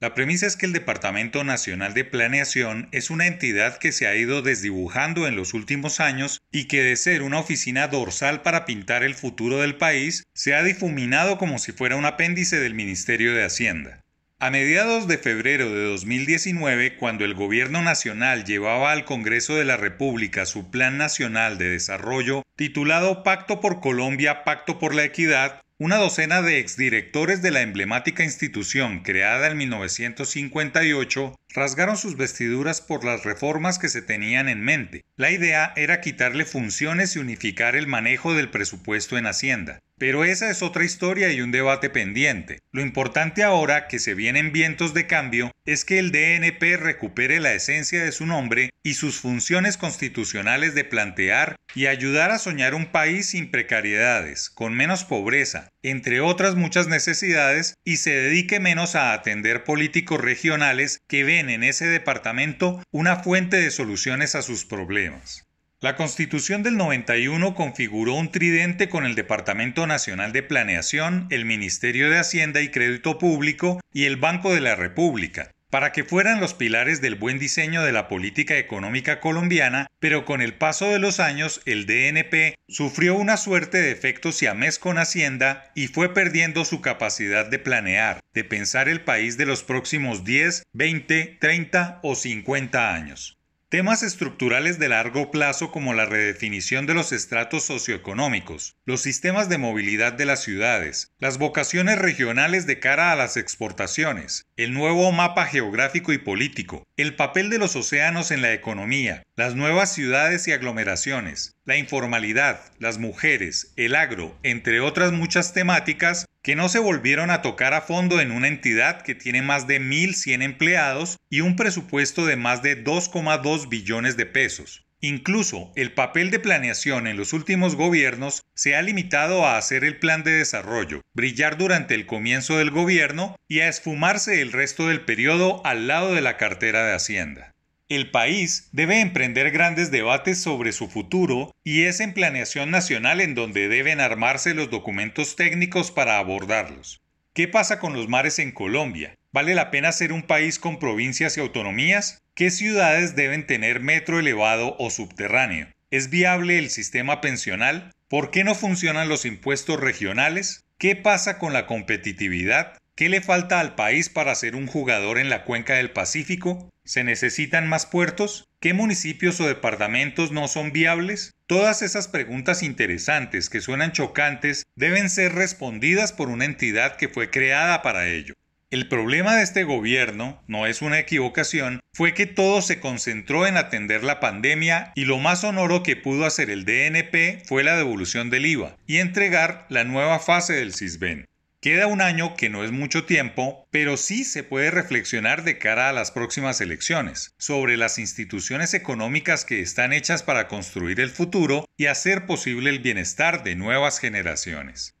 La premisa es que el Departamento Nacional de Planeación es una entidad que se ha ido desdibujando en los últimos años y que de ser una oficina dorsal para pintar el futuro del país, se ha difuminado como si fuera un apéndice del Ministerio de Hacienda. A mediados de febrero de 2019, cuando el Gobierno Nacional llevaba al Congreso de la República su Plan Nacional de Desarrollo, titulado Pacto por Colombia, Pacto por la Equidad, una docena de exdirectores de la emblemática institución creada en 1958 rasgaron sus vestiduras por las reformas que se tenían en mente. La idea era quitarle funciones y unificar el manejo del presupuesto en Hacienda. Pero esa es otra historia y un debate pendiente. Lo importante ahora, que se vienen vientos de cambio, es que el DNP recupere la esencia de su nombre y sus funciones constitucionales de plantear y ayudar a soñar un país sin precariedades, con menos pobreza, entre otras muchas necesidades, y se dedique menos a atender políticos regionales que ven en ese departamento una fuente de soluciones a sus problemas. La Constitución del 91 configuró un tridente con el Departamento Nacional de Planeación, el Ministerio de Hacienda y Crédito Público y el Banco de la República, para que fueran los pilares del buen diseño de la política económica colombiana, pero con el paso de los años el DNP sufrió una suerte de efecto siamés con Hacienda y fue perdiendo su capacidad de planear, de pensar el país de los próximos 10, 20, 30 o 50 años. Temas estructurales de largo plazo como la redefinición de los estratos socioeconómicos, los sistemas de movilidad de las ciudades, las vocaciones regionales de cara a las exportaciones, el nuevo mapa geográfico y político, el papel de los océanos en la economía, las nuevas ciudades y aglomeraciones, la informalidad, las mujeres, el agro, entre otras muchas temáticas, que no se volvieron a tocar a fondo en una entidad que tiene más de 1.100 empleados y un presupuesto de más de 2,2 billones de pesos. Incluso el papel de planeación en los últimos gobiernos se ha limitado a hacer el plan de desarrollo, brillar durante el comienzo del gobierno y a esfumarse el resto del periodo al lado de la cartera de Hacienda. El país debe emprender grandes debates sobre su futuro y es en planeación nacional en donde deben armarse los documentos técnicos para abordarlos. ¿Qué pasa con los mares en Colombia? ¿Vale la pena ser un país con provincias y autonomías? ¿Qué ciudades deben tener metro elevado o subterráneo? ¿Es viable el sistema pensional? ¿Por qué no funcionan los impuestos regionales? ¿Qué pasa con la competitividad? ¿Qué le falta al país para ser un jugador en la cuenca del Pacífico? ¿Se necesitan más puertos? ¿Qué municipios o departamentos no son viables? Todas esas preguntas interesantes que suenan chocantes deben ser respondidas por una entidad que fue creada para ello. El problema de este gobierno, no es una equivocación, fue que todo se concentró en atender la pandemia y lo más sonoro que pudo hacer el DNP fue la devolución del IVA y entregar la nueva fase del CISBEN. Queda un año que no es mucho tiempo, pero sí se puede reflexionar de cara a las próximas elecciones, sobre las instituciones económicas que están hechas para construir el futuro y hacer posible el bienestar de nuevas generaciones.